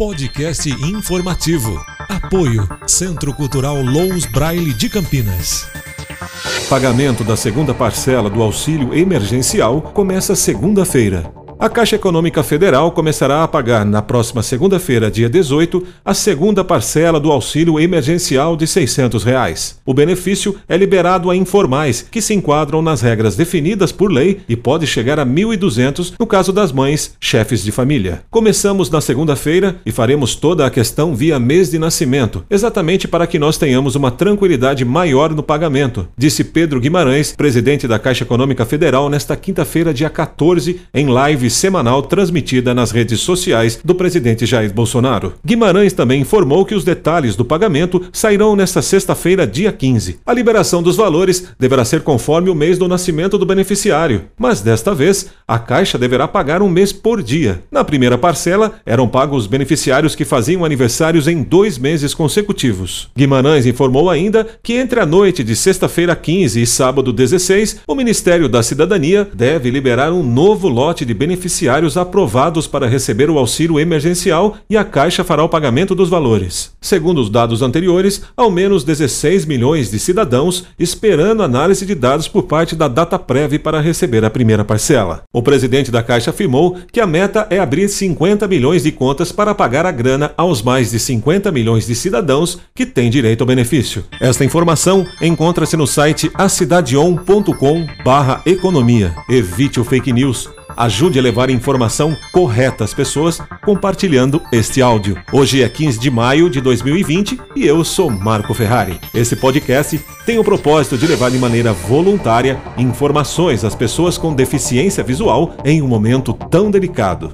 Podcast informativo. Apoio Centro Cultural Lous Braille de Campinas. Pagamento da segunda parcela do auxílio emergencial começa segunda-feira. A Caixa Econômica Federal começará a pagar na próxima segunda-feira, dia 18, a segunda parcela do auxílio emergencial de 600 reais. O benefício é liberado a informais que se enquadram nas regras definidas por lei e pode chegar a R$ 1.200 no caso das mães, chefes de família. Começamos na segunda-feira e faremos toda a questão via mês de nascimento, exatamente para que nós tenhamos uma tranquilidade maior no pagamento, disse Pedro Guimarães, presidente da Caixa Econômica Federal, nesta quinta-feira, dia 14, em live live semanal transmitida nas redes sociais do presidente Jair Bolsonaro. Guimarães também informou que os detalhes do pagamento sairão nesta sexta-feira, dia 15. A liberação dos valores deverá ser conforme o mês do nascimento do beneficiário, mas desta vez a Caixa deverá pagar um mês por dia. Na primeira parcela, eram pagos os beneficiários que faziam aniversários em dois meses consecutivos. Guimarães informou ainda que entre a noite de sexta-feira 15 e sábado 16, o Ministério da Cidadania deve liberar um novo lote de beneficiários beneficiários aprovados para receber o auxílio emergencial e a Caixa fará o pagamento dos valores. Segundo os dados anteriores, ao menos 16 milhões de cidadãos esperando análise de dados por parte da Dataprev para receber a primeira parcela. O presidente da Caixa afirmou que a meta é abrir 50 milhões de contas para pagar a grana aos mais de 50 milhões de cidadãos que têm direito ao benefício. Esta informação encontra-se no site acidadeon.com/economia. Evite o fake news Ajude a levar informação correta às pessoas compartilhando este áudio. Hoje é 15 de maio de 2020 e eu sou Marco Ferrari. Esse podcast tem o propósito de levar de maneira voluntária informações às pessoas com deficiência visual em um momento tão delicado.